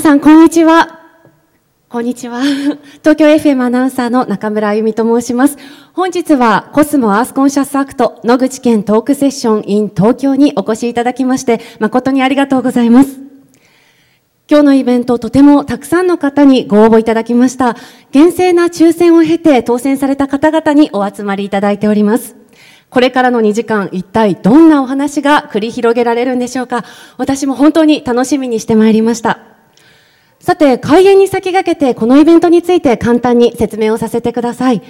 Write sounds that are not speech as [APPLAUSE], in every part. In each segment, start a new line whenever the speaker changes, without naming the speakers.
皆さん、こんにちは。こんにちは。[LAUGHS] 東京 FM アナウンサーの中村あゆみと申します。本日はコスモアースコンシャスアクト野口健トークセッション in 東京にお越しいただきまして誠にありがとうございます。今日のイベント、とてもたくさんの方にご応募いただきました。厳正な抽選を経て当選された方々にお集まりいただいております。これからの2時間、一体どんなお話が繰り広げられるんでしょうか。私も本当に楽しみにしてまいりました。さて、開演に先駆けてこのイベントについて簡単に説明をさせてください。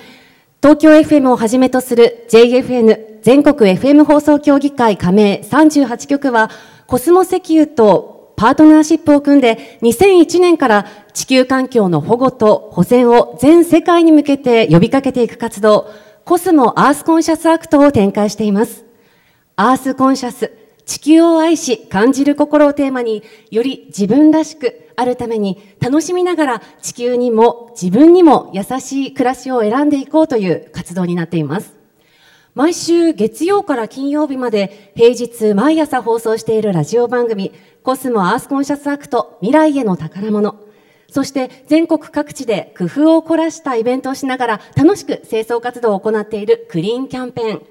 東京 FM をはじめとする JFN 全国 FM 放送協議会加盟38局はコスモ石油とパートナーシップを組んで2001年から地球環境の保護と保全を全世界に向けて呼びかけていく活動コスモアースコンシャスアクトを展開しています。アースコンシャス、地球を愛し感じる心をテーマにより自分らしくあるために楽しみながら地球にも自分にも優しい暮らしを選んでいこうという活動になっています。毎週月曜から金曜日まで平日毎朝放送しているラジオ番組コスモアースコンシャスアクト未来への宝物そして全国各地で工夫を凝らしたイベントをしながら楽しく清掃活動を行っているクリーンキャンペーン。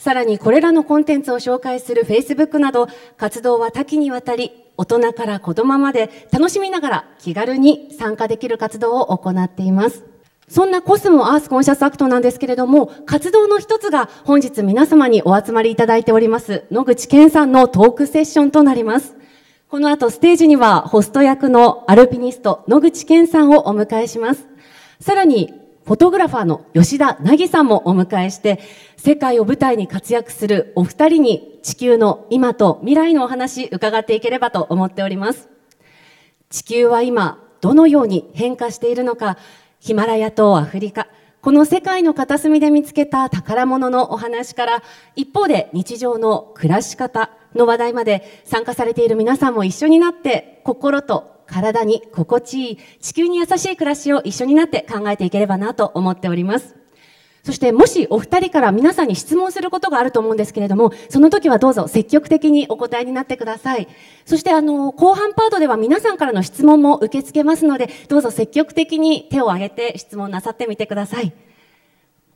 さらにこれらのコンテンツを紹介する Facebook など活動は多岐にわたり大人から子供まで楽しみながら気軽に参加できる活動を行っています。そんなコスモアースコンシャスアクトなんですけれども、活動の一つが本日皆様にお集まりいただいております、野口健さんのトークセッションとなります。この後ステージにはホスト役のアルピニスト野口健さんをお迎えします。さらにフォトグラファーの吉田凪さんもお迎えして、世界を舞台に活躍するお二人に地球の今と未来のお話伺っていければと思っております。地球は今どのように変化しているのか、ヒマラヤとアフリカ、この世界の片隅で見つけた宝物のお話から、一方で日常の暮らし方、の話題まで参加されている皆さんも一緒になって心と体に心地いい地球に優しい暮らしを一緒になって考えていければなと思っております。そしてもしお二人から皆さんに質問することがあると思うんですけれども、その時はどうぞ積極的にお答えになってください。そしてあの、後半パートでは皆さんからの質問も受け付けますので、どうぞ積極的に手を挙げて質問なさってみてください。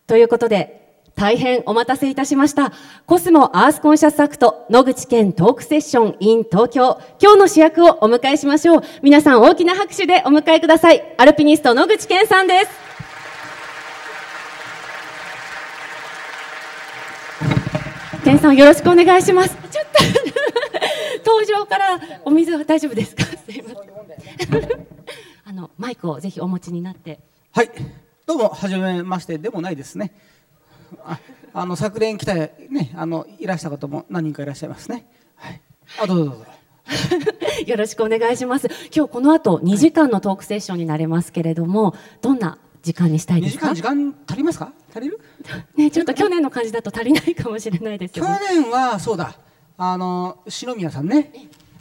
ということで、大変お待たせいたしました。コスモアースコンシャスアクト野口健トークセッション in 東京。今日の主役をお迎えしましょう。皆さん大きな拍手でお迎えください。アルピニスト野口健さんです。健さんよろしくお願いします。ちょっと [LAUGHS] 登場からお水は大丈夫ですか？すいません。あの、マイクをぜひお持ちになって。
はい。どうも、はじめましてでもないですね。ああの昨年来た、ね、あのいらした方も何人かいらっしゃいますね。はい、あどうぞどうぞ [LAUGHS]
よろしくお願いします。今日この後2時間のトークセッションになりますけれども、どんな時間にしたいですか？
時間時間足りますか？足りる？[LAUGHS]
ねちょっと去年の感じだと足りないかもしれないです、
ね、去年はそうだあの篠宮さんね。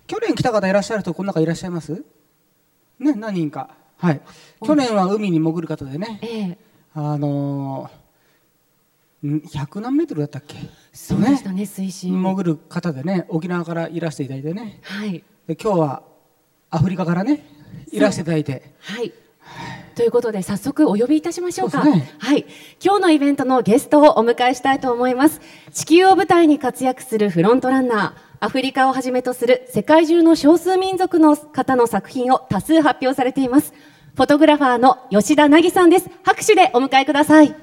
去年来た方いらっしゃるとこの中いらっしゃいます？ね何人かはい。去年は海に潜る方でね。ええ、あのー100何メートルだったっけ？
そうでしたね、ね、水深。
潜る方でね沖縄からいらしていただいてね、
はい、
で今日はアフリカからねいらしていただいて。
はい、ということで早速お呼びいたしましょうか、ね、はい。今日のイベントのゲストをお迎えしたいと思います。地球を舞台に活躍するフロントランナーアフリカをはじめとする世界中の少数民族の方の作品を多数発表されています。フォトグラファーの吉田凪さんです。拍手でお迎えください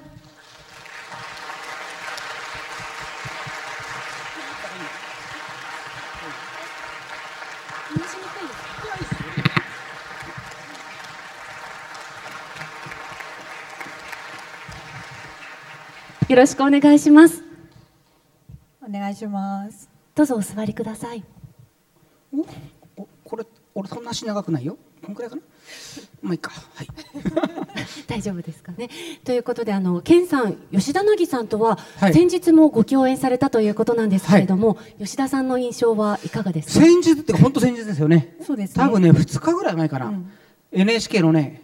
よろしくお願いします。
お願いします。
どうぞお座りください。
おこれ俺そんな足長くないよ。こんくらいかな？まあいいか。はい。[LAUGHS]
大丈夫ですかね。ということであの健さん吉田凪さんとは、先日もご共演されたということなんですけれども、はい、吉田さんの印象はいかがですか？
先日って本当先日ですよね。
そうです、
ね、多分ね2日ぐらい前かな、うん、NHK のね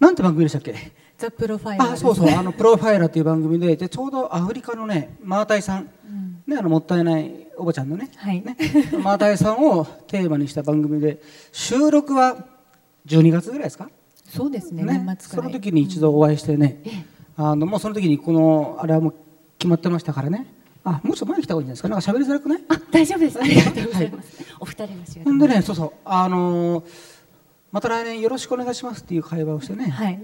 なんて番組でしたっけ？
ザ・プロファイラー、
ね、あそうそう。あのプロファイラーっていう番組ででちょうどアフリカのねマータイさん、うん、ねあのもったいないおばちゃんのね,、
はい。
ね。マータイさんをテーマにした番組で収録は12月ぐらいですか？
そうですね
ね。
年末から。
その時に一度お会いしてね、あのもうその時にこのあれはもう決まってましたからね。あもうちょっと前に来た方がいいんじゃないですかなんか喋りづらくない？
あ、大丈夫です。ありがとうございます。お二人の仕事。
ほんでねそうそう。あのーまた来年よろしくお願いしますっていう会話をしてね、
はい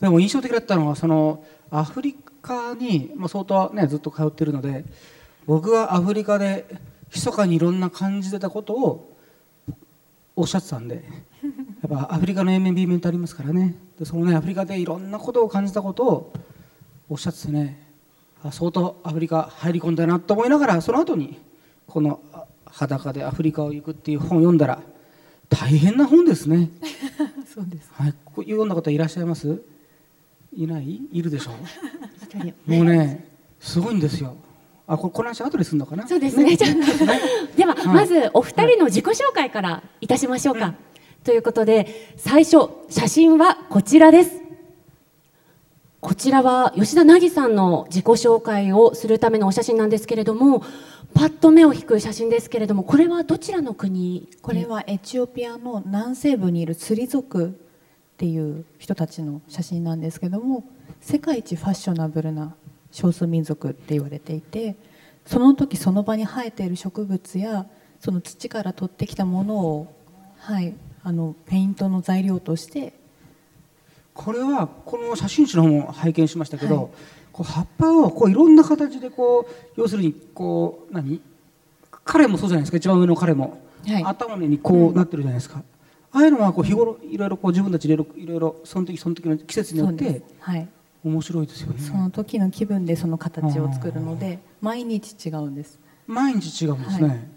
でも印象的だったのはそのアフリカに、まあ、相当ねずっと通ってるので僕がアフリカで密かにいろんな感じてたことをおっしゃってたんでやっぱアフリカの A 面 B 面ってありますからね。でそのねアフリカでいろんなことを感じたことをおっしゃっててねあ相当アフリカ入り込んだなと思いながらその後にこのあ「裸でアフリカを行く」っていう本を読んだら大変な本ですね。[LAUGHS]
そうです。
はい、読んだ方いらっしゃいます？いない？いるでしょ？
一人
もうねすごいんですよ。あここの話後でするのかな？
そうですね。じゃあでは、
はい。
まずお二人の自己紹介からいたしましょうか。ということで、最初、写真はこちらです。こちらは吉田凪さんの自己紹介をするためのお写真なんですけれども、パッと目を引く写真ですけれども、これはどちらの国？
これはエチオピアの南西部にいる釣り族っていう人たちの写真なんですけども世界一ファッショナブルな少数民族って言われていてその時その場に生えている植物やその土から取ってきたものを、はい、あのペイントの材料として
これはこの写真集の方も拝見しましたけど、
はい。
こう葉っぱをこういろんな形でこう要するにこう何？彼もそうじゃないですか。一番上の彼も、
はい。
頭にこうなってるじゃないですか、ああいうのはこう日頃いろいろこう自分たちでいろいろその時その時の季節によって
す、はい、
面白いですよね。
その時の気分でその形を作るので毎日違うんです。
毎日違うんですね、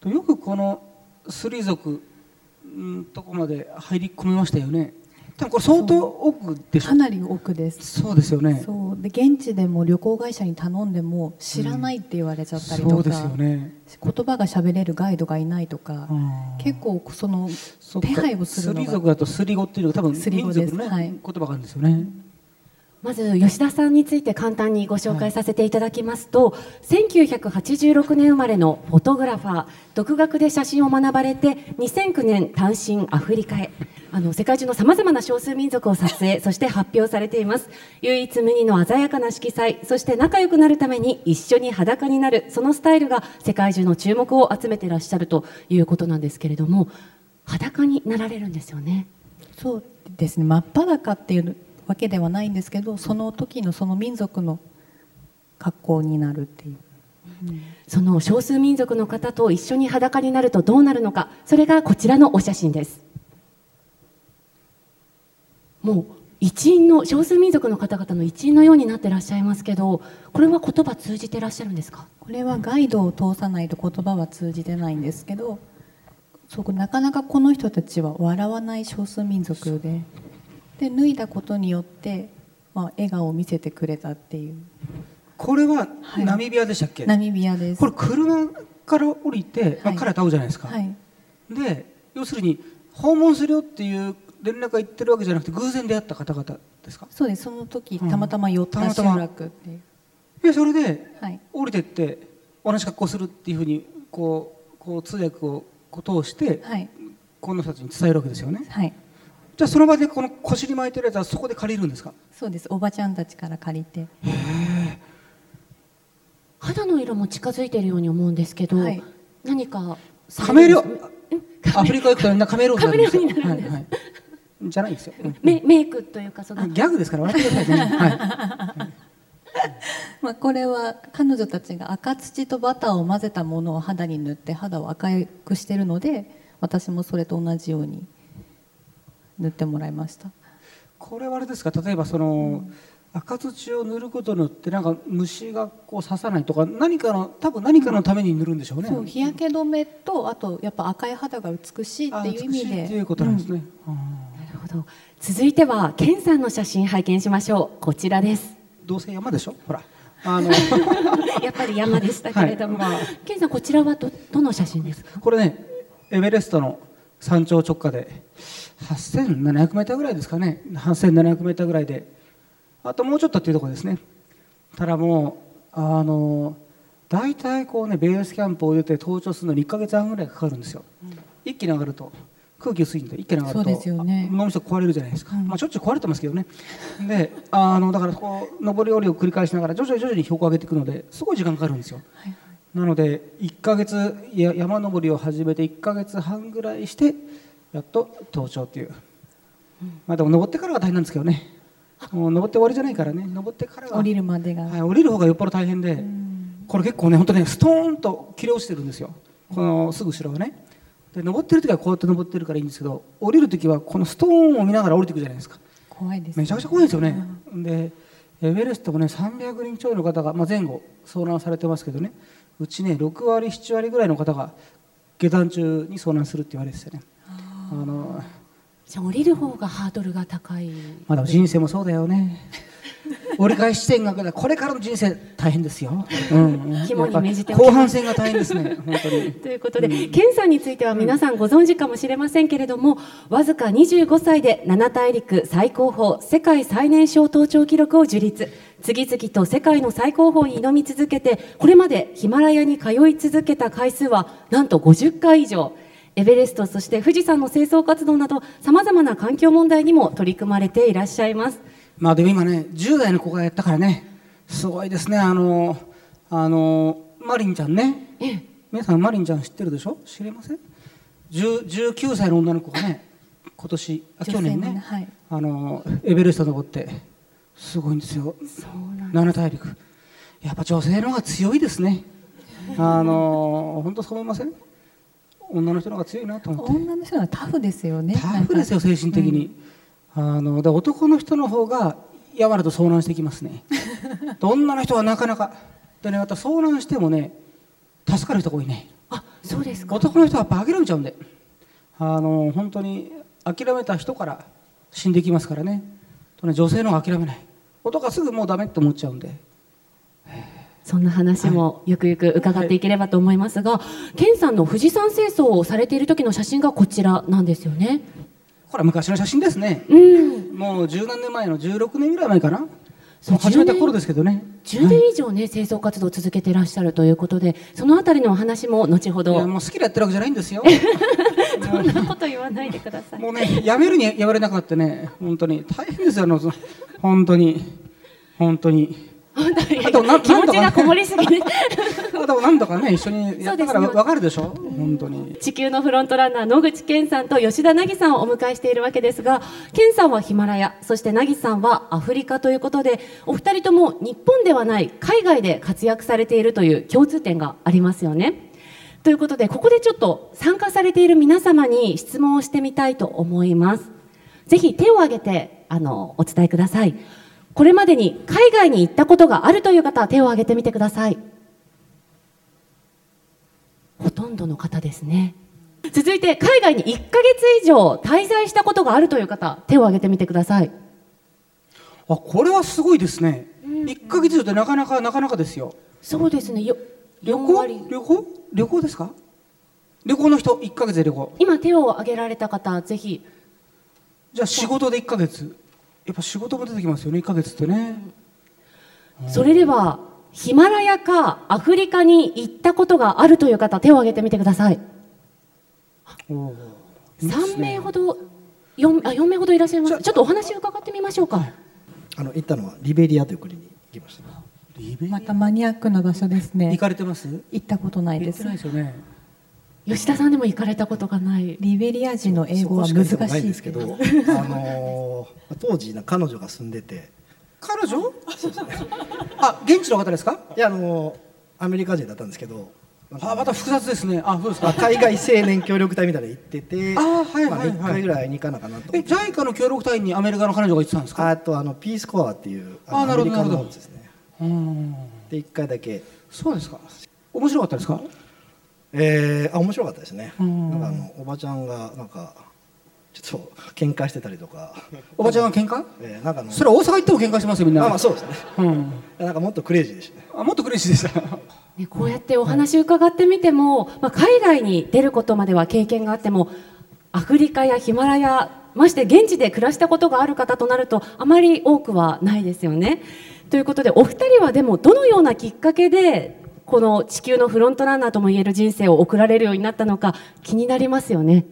とよくこのスリ族んとこまで入り込みましたよね多分これ相当奥でしょ？
かなり奥です。
そうですよね。
そう。で現地でも旅行会社に頼んでも知らないって言われちゃったりとか、
そうですよね。
言葉が喋れるガイドがいないとか、結構その手配をするのが
スリ族だとスリ語っていうのが多分
スリ語
民族のね、
です。はい。
言葉があるんですよね、
まず吉田さんについて簡単にご紹介させていただきますと、1986年生まれのフォトグラファー独学で写真を学ばれて2009年単身アフリカへ。あの世界中のさまざまな少数民族を撮影そして発表されています。唯一無二の鮮やかな色彩そして仲良くなるために一緒に裸になるそのスタイルが世界中の注目を集めてらっしゃるということなんですけれども裸になられるんですよね。
そうですね。真っ裸っていうわけではないんですけどその時のその民族の格好になるっていう。
その少数民族の方と一緒に裸になるとどうなるのかそれがこちらのお写真です。もう一員の少数民族の方々の一員のようになってらっしゃいますけどこれは言葉通じてらっしゃるんですか？
これはガイドを通さないと言葉は通じてないんですけどそこなかなかこの人たちは笑わない少数民族でで脱いだことによって、まあ、笑顔を見せてくれたっていう。
これは
はい。
ナミビアでしたっけ、
ナミビアです。
これ車から降りて、まあ
はい
彼と会うじゃないですか、
はい。
で要するに訪問するよっていう連絡が言ってるわけじゃなくて偶然出会った方々ですか？
そうです。その時
うん。
たまたま寄った集落っていう、
でそれで
はい。
降りてって同じ格好するっていうふうにこうこう通訳をこう通して
はい。
この人たちに伝えるわけですよね。
はい
じゃあその場でこの腰に巻いてるやつはそこで借りるんですか？
そうです。おばちゃんたちから借りて。
肌の色も近づいているように思うんですけど、
はい。
何かさ
カメレオアフリカ行くとみんなカメレオンにな。るんですよ
カメレオンになるんです。
はいはい。じゃないですよ、うん。
メメイクというかその。
ギャグですから笑ってください。ね、[LAUGHS] はい、
まあ、これは彼女たちが赤土とバターを混ぜたものを肌に塗って肌を赤くしてるので私もそれと同じように塗ってもらいました。
これはあれですか？例えばその、赤土を塗ることによってなんか虫がこう刺さないとか何かの多分何かのために塗るんでしょうね、
そう日焼け止めとあとやっぱ赤い肌が美しいっ
あ
ていう意味で。
いっていうことなんですね、あ
なるほど。続いてはケンさんの写真拝見しましょう。こちらです。
ーどうせ山でしょ？ほら。あの [LAUGHS]
やっぱり山でしたけれども、
はい。まあ。
ケンさんこちらはどどの写真ですか？
これねエベレストの山頂直下で8700メーターぐらいですかね。8700メーターぐらいで。あともうちょっとっていうところですね。ただもうあの大体こうねベースキャンプを出て登頂するのに1か月半ぐらいかかるんですよ、うん、一気に上がると。空気薄いんで一気に上がると、ね、脳みそ壊れるじゃないですか、うん、まあ、しょっちゅう壊れてますけどね。であのだからこう上り下りを繰り返しながら徐々に徐々に標高を上げていくのですごい時間かかるんですよ、はいなので1か月や山登りを始めて1か月半ぐらいしてやっと登頂っていう、うん、まあでも登ってからが大変なんですけどね。もう登って終わりじゃないからね。登ってからが
降りるまでが、
はい、降りる方がよっぽど大変で、うん。これ結構ね本当ねストーンと切れ落ちてるんですよ。このすぐ後ろがね。で登ってる時はこうやって登ってるからいいんですけど降りる時はこのストーンを見ながら降りていくじゃないですか。
怖いです、
ね、めちゃくちゃ怖いですよね、うん、でエベレストもね300人超の方が、まあ、前後遭難されてますけどね。うちね6割7割ぐらいの方が下山中に遭難するって言われててねあの
じゃ降りる方がハードルが高い
まだ人生もそうだよね折り返し地点がこれからの人生大変ですよ。
うん、肝に銘じて
後半戦が大変ですね。[LAUGHS] 本当に。
ということで、うん、ケンさんについては皆さんご存知かもしれませんけれども、わずか25歳で七大陸最高峰世界最年少登頂記録を樹立。次々と世界の最高峰に挑み続けて、これまでヒマラヤに通い続けた回数はなんと50回以上。エベレスト、そして富士山の清掃活動など、さまざまな環境問題にも取り組まれていらっしゃいます。
まあでも今ね10代の子がやったからねすごいですね。あのあのマリンちゃんね。皆さんマリンちゃん知ってるでしょ？知りません？19歳の女の子がね今年あ去年ね、はい、あのエベレスト登ってすごいんですよ。七大陸。やっぱ女性の方が強いですね。あの本当そう思いません？女の人の方が強いなと思って。
女の人はタフですよね。
タフですよ精神的に、うん。あので男の人の方が山だと遭難してきますね。[LAUGHS] 女の人はなかなかでねまた遭難してもね助かる人が多いね。
あそうですか。
男の人はやっぱ諦めちゃうんで。あの本当に諦めた人から死んでいきますからね。とね女性の方が諦めない。男はすぐもうダメって思っちゃうんで
そんな話もゆくゆく伺っていければと思いますが、はい、ケンさんの富士山清掃をされている時の写真がこちらなんですよね。
これは昔の写真ですね、うん、もう十何年前の16年ぐらい前かな。そう始めた頃ですけどね。
10年以上ね、はい、清掃活動を続けていらっしゃるということでそのあたりのお話も後ほど。い
やもう好きでやってるわけじゃないんですよ。[LAUGHS]
そんなこと言わないでください。
もうねやめるにやめれなくなってね本当に。大変ですよあの本当に。本当に
あと気持ちがこもりすぎて
あと何度かね一緒にやったから分かるでしょ？本当に。
地球のフロントランナー野口健さんと吉田凪さんをお迎えしているわけですが健さんはヒマラヤそして凪さんはアフリカということでお二人とも日本ではない海外で活躍されているという共通点がありますよね。ということでここでちょっと参加されている皆様に質問をしてみたいと思います。ぜひ手を挙げてあのお伝えくださいこれまでに海外に行ったことがあるという方は手を挙げてみてください。ほとんどの方ですね。続いて海外に1ヶ月以上滞在したことがあるという方手を挙げてみてください。
あこれはすごいですね、うん、1ヶ月以上ってなかなかなかなかですよ。
そうですね。よ
旅行？旅行？旅行ですか？旅行の人？1ヶ月で旅行。
今手を挙げられた方ぜひ。
じゃあ仕事で1ヶ月やっぱ仕事も出てきますよね1か月ってね、
それではヒマラヤかアフリカに行ったことがあるという方手を挙げてみてください。お3名ほど 4, あ4名ほどいらっしゃいます。ちょっとお話を伺ってみましょうか、はい、
あの行ったのはリベリアという国に行きました
またマニアックな場所ですね。
行かれてます？
行ったことないです。
ないですよね
吉田さんでも行かれたことがない。
リベリア人の英語は難しい
ですけど、あのー、当時彼女が住んでて。
彼女？あ現地の方ですか？
いやあのー、アメリカ人だったんですけど。
あまた複雑ですね。あそうですか。
海外青年協力隊みたいなの行ってて。
あはいはい、はい、
まあ、1回ぐらいに行かなかなと
え JICA の協力隊にアメリカの彼女が行ってたんですか？
あとあのピースコアっていうあ
なるほどなるほど。
ですね。うん。で1回だけ。
そうですか。面白かったですか？
えー、あ面白かったですね、なんかあのおばちゃんがなんかちょっと喧嘩してたりとか。[LAUGHS]
おばちゃんが喧嘩、
えー、なんか
それは大阪行っても喧嘩しますよみんな。
あ、まあ、そうですね、うん、なんかもっとクレイジーでした。ね
あもっとクレイジーでした。
ね、こうやってお話伺ってみても、まあ、海外に出ることまでは経験があってもアフリカやヒマラヤまして現地で暮らしたことがある方となるとあまり多くはないですよね。ということでお二人はでもどのようなきっかけでこの地球のフロントランナーともいえる人生を送られるようになったのか気になりますよね。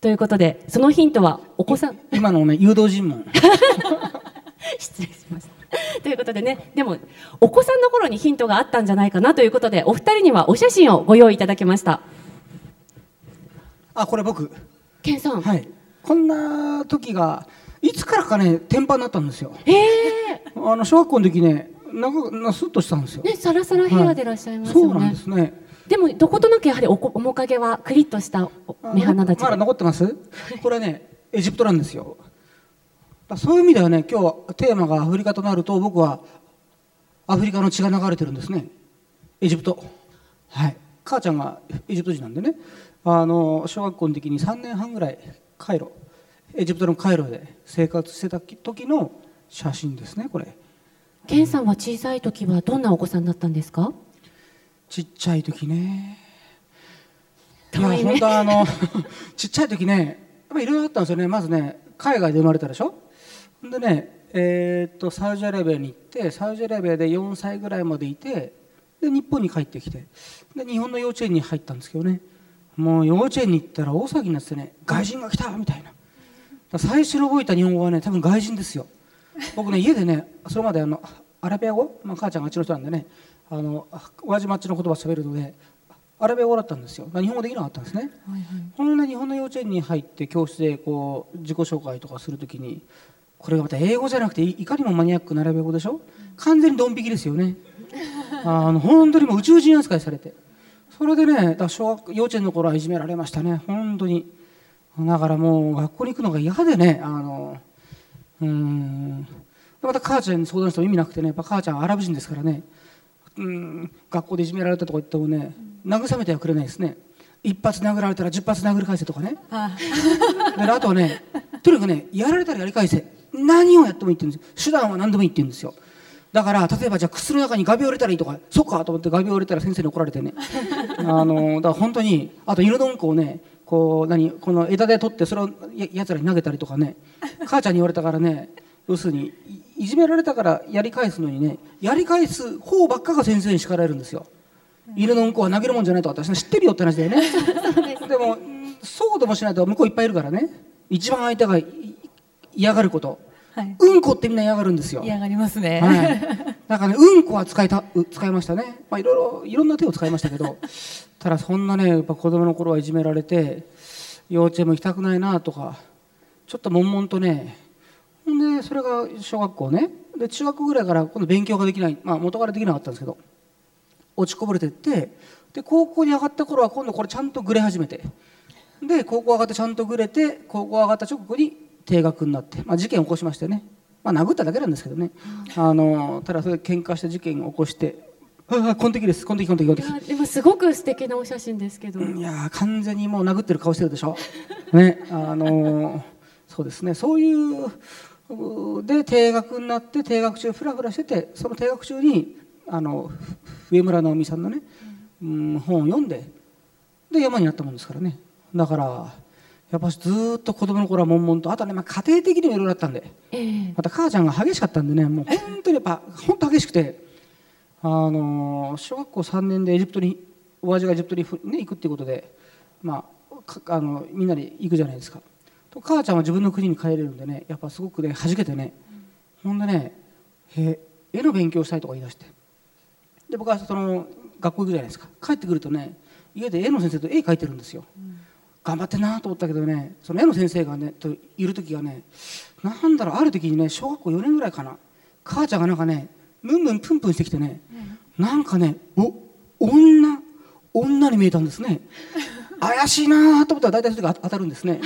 ということでそのヒントはお子さん
今のね誘導尋問 [LAUGHS]
失礼しました。ということでね、でも、お子さんの頃にヒントがあったんじゃないかなということで、お二人にはお写真をご用意いただきました。
あ、これ僕。
ケンさん。
はい。こんな時が、いつからかね、天パになったんですよ。
ええ
ー、あの、小学校の時ね、なんか、なすっとしたんですよ。
ね、サラサラヘアでいらっしゃいますよね。
はい、そうなんですね。
でも、どことなくやはりお面影はクリッとした目鼻立ち。
まだ残ってます？これね、エジプトなんですよ。そういう意味ではね今日はテーマがアフリカとなると僕はアフリカの血が流れてるんですね。エジプト。はい。母ちゃんがエジプト人なんでね。あの小学校の時に3年半ぐらいカイロエジプトのカイロで生活してた時の写真ですねこれ
ケンさんは小さい時はどんなお子さんだったんですか？
ちっちゃい時ね。いや本当あの [LAUGHS] ちっちゃい時ねやっぱりいろいろあったんですよね。まずね海外で生まれたでしょ？でね、えー、っとサウジアラビアに行ってサウジアラビアで4歳ぐらいまでいてで日本に帰ってきてで日本の幼稚園に入ったんですけどね。もう幼稚園に行ったら大騒ぎになってね外人が来たみたいな。最初に覚えた日本語はね多分外人ですよ僕ね家でねそれまであのアラビア語、まあ、母ちゃんがあっちの人なんでねあの親父もあっちの言葉喋るのでアラビア語だったんですよ。日本語できなかったんですね、はいはい、ほんで日本の幼稚園に入って教室でこう自己紹介とかするときにこれがまた英語じゃなくていかにもマニアックな並べ語でしょ？完全にドン引きですよね。あの本当にもう宇宙人扱いされて。それでね小学幼稚園の頃はいじめられましたね。本当に。だからもう学校に行くのが嫌でねあのうんまた母ちゃんに相談しても意味なくてねやっぱ母ちゃんアラブ人ですからね。うん。学校でいじめられたとか言ってもね慰めてはくれないですね。一発殴られたら十発殴り返せとかね。ああ。とはねとにかくねやられたらやり返せ。何をやってもいいって言うんです手段は何でもいいって言うんですよ。だから例えばじゃあ靴の中に画鋲入れたらいいとか。そっかと思って画鋲入れたら先生に怒られてね。あのだから本当にあと犬どんこをねこう何この枝で取ってそれをややつらに投げたりとかね。[LAUGHS] 母ちゃんに言われたからね要するにいじめられたからやり返すのにねやり返す方ばっかが先生に叱られるんですよ。犬のうんこは投げるもんじゃないと私知ってるよって話だよね。でもそうでもしないと向こういっぱいいるからね。一番相手が嫌がること、はい、うんこってみんな嫌がるんですよ。
嫌がりますね、
はい、だからねうんこは使いた使いましたね、まあ、いろいろいろんな手を使いましたけど [LAUGHS] ただそんなねやっぱ子供の頃はいじめられて幼稚園も行きたくないなとかちょっと悶々とねほんでそれが小学校ね。で中学ぐらいから今度勉強ができない、まあ、元からできなかったんですけど落ちこぼれてってで高校に上がった頃は今度これちゃんとぐれ始めて。で高校上がってちゃんとぐれて高校上がった直後に定額になって、まあ、事件を起こしましてね、まあ、殴っただけなんですけどね、あのただそれ喧嘩して事件を起こしてああ、この時です、この時、この時、この
時。でもすごく素敵なお写真ですけど。
いや完全にもう殴ってる顔してるでしょ。[LAUGHS] ね、あのそうですね、そういうで定額になって定額中フラフラしてて、その定額中にあの上村直美さんのね、うん、本を読んで、で山になったもんですからね。だからやっぱずっと子供の頃は悶々とあとね、まあ、家庭的にもいろいろあったんで、えー、また母ちゃんが激しかったんでね。もう本当にやっぱ本当激しくて。あの小学校3年でエジプトにお味がエジプトに、ね、行くっていうことで、まあ、あのみんなで行くじゃないですか。と母ちゃんは自分の国に帰れるんでねやっぱすごくね弾けてね、うん、ほんでね絵の勉強したいとか言い出して。で僕はその学校行くじゃないですか。帰ってくるとね家で絵の先生と絵描いてるんですよ、うん頑張ってんなと思ったけどねその絵の先生がねといる時がねなんだろうある時にね小学校4年ぐらいかな母ちゃんがなんかねムンムンプンプンしてきてね、うん、なんかねお女女に見えたんですね。[LAUGHS] 怪しいなと思ったら大体それが当たるんですね。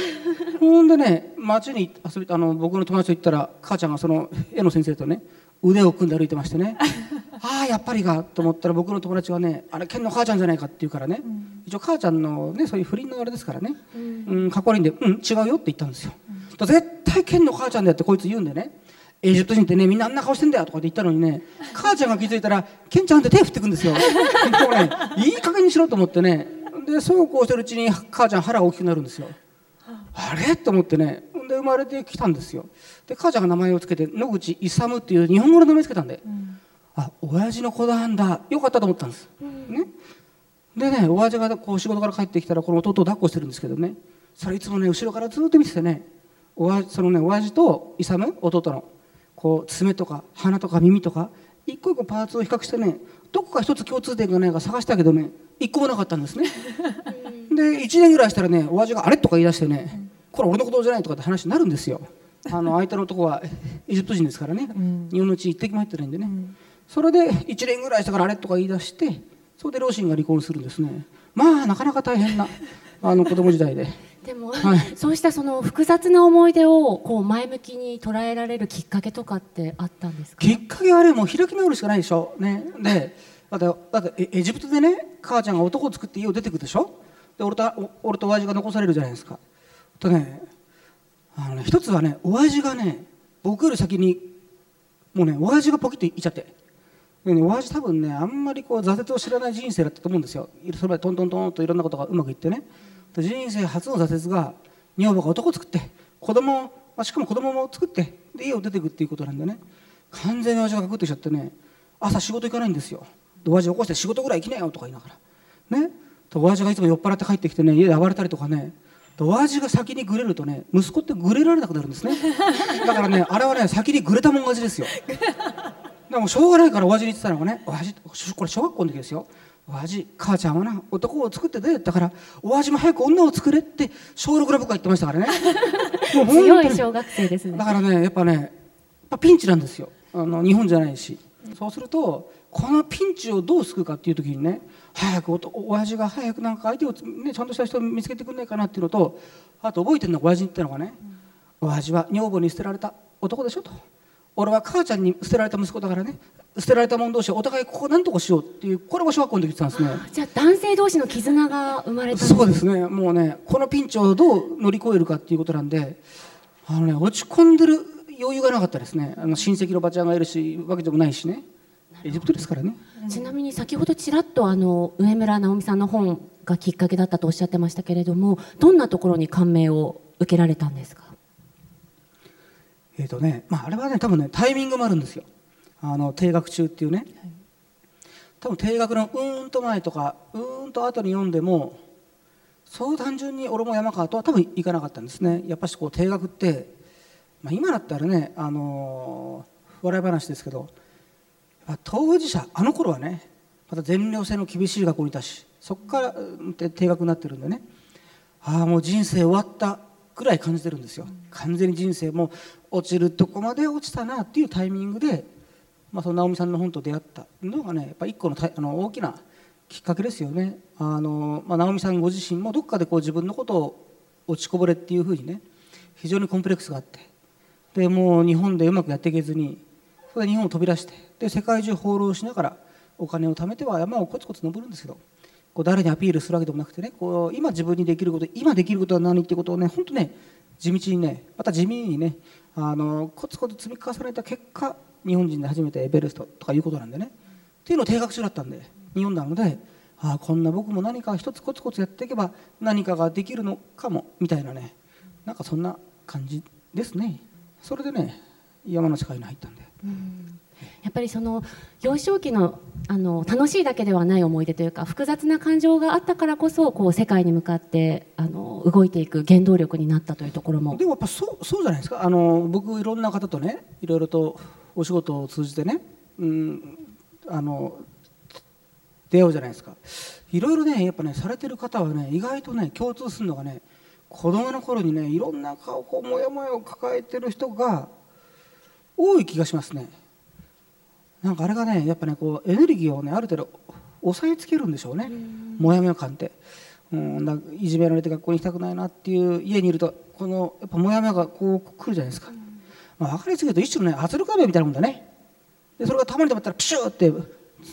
ほんでね街に遊びあの僕の友達と行ったら母ちゃんがその絵の先生とね腕を組んで歩いてましてね。ああやっぱりがと思ったら僕の友達はねあれケンの母ちゃんじゃないかって言うからね、うん、一応母ちゃんのねそういう不倫のあれですからね、うん、うん、かっこ悪いんで「うん違うよ」って言ったんですよ、うん、絶対ケンの母ちゃんだよってこいつ言うんでね。エジプト人ってねみんなあんな顔してんだよとかって言ったのにね母ちゃんが気づいたらケンちゃんって手振ってくんですよ。もうねいい加減にしろと思ってね。でそうこうしてるうちに母ちゃん腹が大きくなるんですよ。あれ？と思ってねで生まれてきたんですよ。で母ちゃんが名前を付けて野口勇っていう日本語の名前つけたんで、うん、あ親父の子なんだ。よかったと思ったんです、うん、でねお味がこう仕事から帰ってきたらこの弟を抱っこしてるんですけどね。それいつもね後ろからずっと見ててね。お味そのねお味と勇弟のこう爪とか鼻とか耳とか一個一個パーツを比較してねどこか一つ共通点がないか探したけどね一個もなかったんですね。[LAUGHS] で1年ぐらいしたらねお味があれとか言い出してねこれ俺のことじゃないとかって話になるんですよ。あの相手の男はエジプト人ですからね、うん、日本のうち一滴も入ってないんでね、うん、それで1年ぐらいしたからあれとか言い出してそれで両親が離婚するんですね。まあなかなか大変なあの子供時代で。[LAUGHS]
でも、はい、そうしたその複雑な思い出をこう前向きに捉えられるきっかけとかってあったんですか？
きっかけはあれもう開き直るしかないでしょ、ね、でだってだってエジプトでね母ちゃんが男を作って家を出てくるでしょ？で俺と俺と親父が残されるじゃないですかとねあのね一つはね親父がね僕より先にもうね親父がポキッといっちゃって。でね親父多分ねあんまりこう挫折を知らない人生だったと思うんですよ。それまでトントントンといろんなことがうまくいってね。人生初の挫折が女房が男を作って子供まあ、しかも子供も作ってで家を出ていくっていうことなんでね。完全に親父がガクッとしちゃってね朝仕事行かないんですよ。で親父起こして仕事ぐらい行きなよとか言いながら。ね。親父がいつも酔っ払って帰ってきてね家で暴れたりとかね。親父が先にぐれるとね息子ってぐれられなくなるんですね。[LAUGHS] だからねあれはね先にぐれたもん勝ちですよ。でもしょうがないから親父に言ってたのがね親父これ小学校の時ですよ。親父母ちゃんはな男を作って出だから親父も早く女を作れって小6の僕は言ってましたからね。[LAUGHS]
もう強い小学生ですね。
だからねやっぱねやっぱピンチなんですよ。あの日本じゃないしそうするとこのピンチをどう救うかっていう時にね早くお親父が早くなんか相手を、ね、ちゃんとした人を見つけてくんないかなっていうのとあと覚えてるのが親父ったのがね、うん、親父は女房に捨てられた男でしょと俺は母ちゃんに捨てられた息子だからね捨てられた者同士お互いここ何とかしようっていうこれが小学校の時言ってたんですね。
じゃあ男性同士の絆が生まれた
そうですね。もうねこのピンチをどう乗り越えるかっていうことなんであのね落ち込んでる余裕がなかったですね。あの親戚のばちゃんがいるしわけでもないしね。エジプトですからね。
ちなみに先ほどちらっとあの上村直美さんの本がきっかけだったとおっしゃってましたけれどもどんなところに感銘を受けられたんですか？
えっ、ー、とね、まあ、あれはね多分ねタイミングもあるんですよ。あの定学中っていうね、はい、多分定学のうーんと前とかうーんと後に読んでもそう単純に俺も山川とは多分行かなかったんですね。やっぱしこう定学って、まあ、今だったらね、あの、笑い話ですけど当事者あの頃はねまた全寮制の厳しい学校にいたしそこから定額になってるんでねああもう人生終わったぐらい感じてるんですよ。完全に人生も落ちるとこまで落ちたなっていうタイミングで、まあ、その直美さんの本と出会った。のがねやっぱ一個のあの大きなきっかけですよね。あの、まあ、直美さんご自身もどっかでこう自分のことを落ちこぼれっていうふうにね非常にコンプレックスがあってでもう日本でうまくやっていけずにそれで日本を飛び出してで世界中放浪しながらお金を貯めては山をコツコツ登るんですけどこう誰にアピールするわけでもなくてねこう今自分にできること今できることは何っていうことをね本当ね地道にねまた地味にねあのコツコツ積み重ねた結果日本人で初めてエベレストとかいうことなんでねっていうのを定額中だったんで日本なのでああこんな僕も何か一つコツコツやっていけば何かができるのかもみたいなねなんかそんな感じですね。それでね山の世界に入ったんで。
やっぱりその幼少期のあの楽しいだけではない思い出というか複雑な感情があったからこそこう世界に向かってあの動いていく原動力になったというところも。
でもやっぱそうそうじゃないですか。あの僕いろんな方とねいろいろとお仕事を通じてね、うん、あの出会うじゃないですか。いろいろねやっぱねされてる方はね意外とね共通するのがね子供の頃にねいろんな顔こうモヤモヤを抱えてる人が多い気がしますね。なんかあれがねやっぱねこうエネルギーをねある程度抑えつけるんでしょうね。もやもや感って、うん、だいじめられて学校に行きたくないなっていう家にいるとこのやっぱもやもやがこう来るじゃないですか、まあ、分かりすぎると一種のね圧力鍋みたいなもんだね。でそれがたまにたまったらプシューって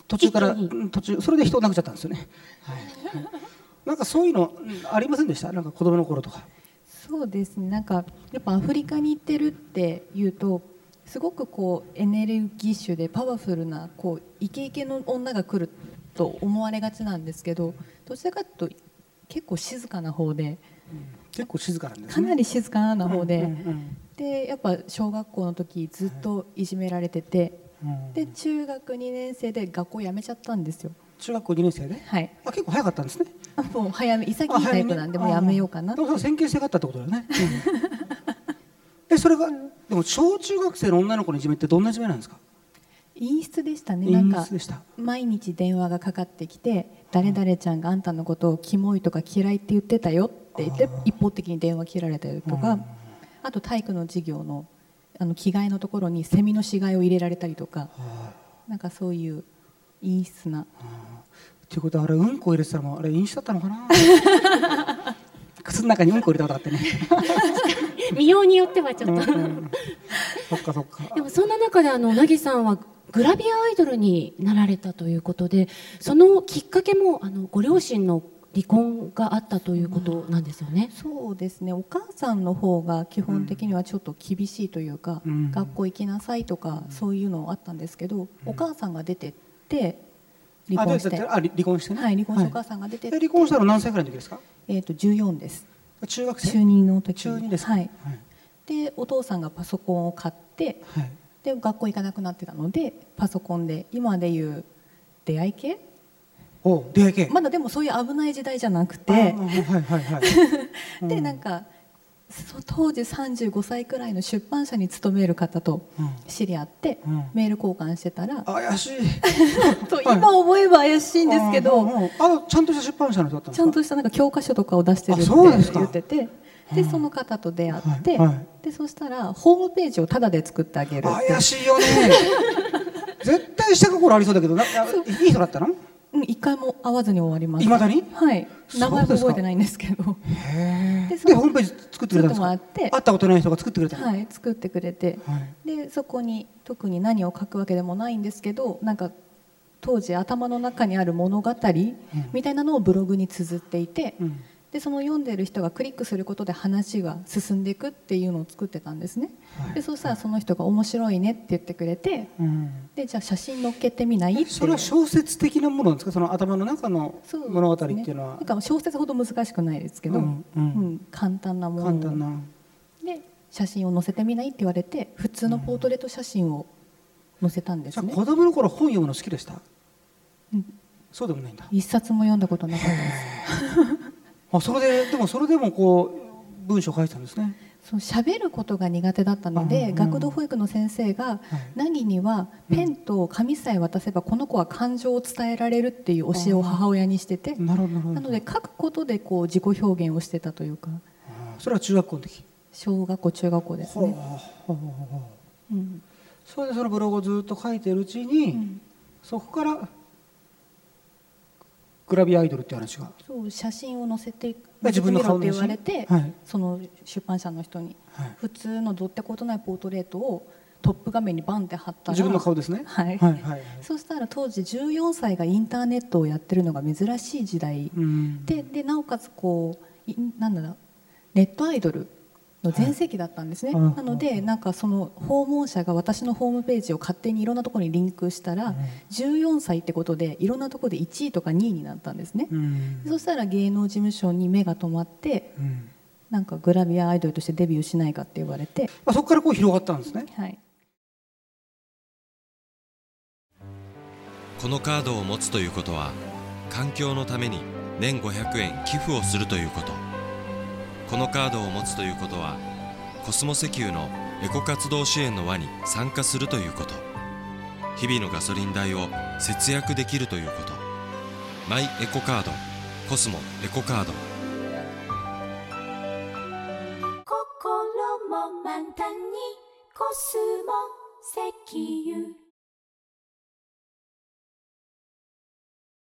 途中から途中それで人を亡くちゃったんですよね、はい、[LAUGHS] なんかそういうのありませんでした？なんか子供の頃とか。
そうですね。なんかやっぱアフリカに行ってるっていうとすごくこうエネルギッシュでパワフルなこうイケイケの女が来ると思われがちなんですけどどちらかというと結構静かな方で、
うん、結構静かなんです、
ね、かなり静かな方で、うんうんうん、でやっぱ小学校の時ずっといじめられてて、はい、で中学2年生で学校辞めちゃったんですよ。
中学校2年生で？
はい。
あ結構早かったんですね。
あもう早め潔いタイプなんでもうやめようかな
で先見性があったってことだよね、うん。えそれがでも小中学生の女の子のいじめってどんないじめなんですか？
陰湿でしたね。なんか
陰湿でした。
毎日電話がかかってきて誰々ちゃんがあんたのことをキモいとか嫌いって言ってたよって言って一方的に電話切られたりとかあと体育の授業のあの着替えのところにセミの死骸を入れられたりとかなんかそういう陰湿な。
ということはあれうんこ入れてたらあれ飲酒だったのかな？[LAUGHS] 靴の中にうんこ入れたことあってね。[LAUGHS]
見ようによってはちょっと、
そっかそっか。
でもそんな中であのなぎさんはグラビアアイドルになられたということでそのきっかけもあのご両親の離婚があったということなんですよね。
そうですね。お母さんの方が基本的にはちょっと厳しいというか、
うん。
学校行きなさいとかそういうのあったんですけど、お母さんが出てって離婚して。
あ離離婚してね。
はい離婚してお母さんが出てって、
え離婚したの何歳ぐらいの時ですか？
えー、と14です。
中学生。
中2の時。
中二ですか？
はい、
はい。
でお父さんがパソコンを買って
はい。
で学校行かなくなってたのでパソコンで今でいう出会い系？
おう出会い系。
まだでもそういう危ない時代じゃなく
あ
て
はいはいはい。[LAUGHS]
でなんかそ当時35歳くらいの出版社に勤める方と
うん。
知り合って
うん。
メール交換してたら、
怪しい。[LAUGHS]
と今思えば怪しいんですけど、
うんうんうん。あちゃんとした出版社の人だったんですか？
ちゃんとしたなんか教科書とかを出してるって言っててでその方と出会って、
はいはい。
でそしたらホームページをタダで作ってあげる
怪しいよね。絶対下心ありそうだけどないやいい人だったの？
うん一回も会わずに終わりました
未だに？
はい。名前覚えてないんですけど。
へ
でその
でホームページ作ってくれたんですか？会ったことない人が作ってくれたの？
はい作ってくれて、
はい。
でそこに特に何を書くわけでもないんですけどなんか当時頭の中にある物語みたいなのをブログに綴っていて、
うん。
でその読んでる人がクリックすることで話が進んでいくっていうのを作ってたんですね、
はい
でそしたらその人が面白いねって言ってくれて
うん。
でじゃあ写真載っけてみない？って
それは小説的なものなんですか？その頭の中の物語っていうのは。
なんか小説ほど難しくないですけど、
うんうん。
簡単なもの。を
簡単な。
で写真を載せてみないって言われて普通のポートレート写真を載せたんですね、
子供の頃本読むの好きでした？
うん。
そうでもないんだ。
一冊も読んだことなかったです。
あそれででもそれでもこう文章書いてたんですね
そう喋ることが苦手だったので、
うん
学童保育の先生が、凪にはペンと紙さえ渡せばこの子は感情を伝えられるっていう教えを母親にしてて、
な
ので書くことでこう自己表現をしてたというか。
あそれは中学校の時？
小学校中学校ですね、
う
ん。
それでそのブログをずっと書いてるうちに、
うん。
そこからグラビアアイドルって話が。
そう写真を載せて
自分の顔
って言われて、
はい。
その出版社の人に、
はい。
普通のどってことないポートレートをトップ画面にバンって貼ったら
自分の顔ですね。
はい。
はいはいはい。
そしたら当時14歳がインターネットをやってるのが珍しい時代。
うん。
ででなおかつこういなんだろうネットアイドルの全盛期だったんですね、
はい
なのでなんかその訪問者が私のホームページを勝手にいろんなところにリンクしたら、14歳ってことでいろんなところで1位とか2位になったんですね、
うん。
そしたら芸能事務所に目が止まって
うん。
なんかグラビアアイドルとしてデビューしないかって言われて、
まあ、そこからこう広がったんですね。
はい、
このカードを持つということは環境のために年500円寄付をするということこのカードを持つということはコスモ石油のエコ活動支援の輪に参加するということ。日々のガソリン代を節約できるということ。マイエコカードコスモエコカード。
心も満タンにコスモ石油。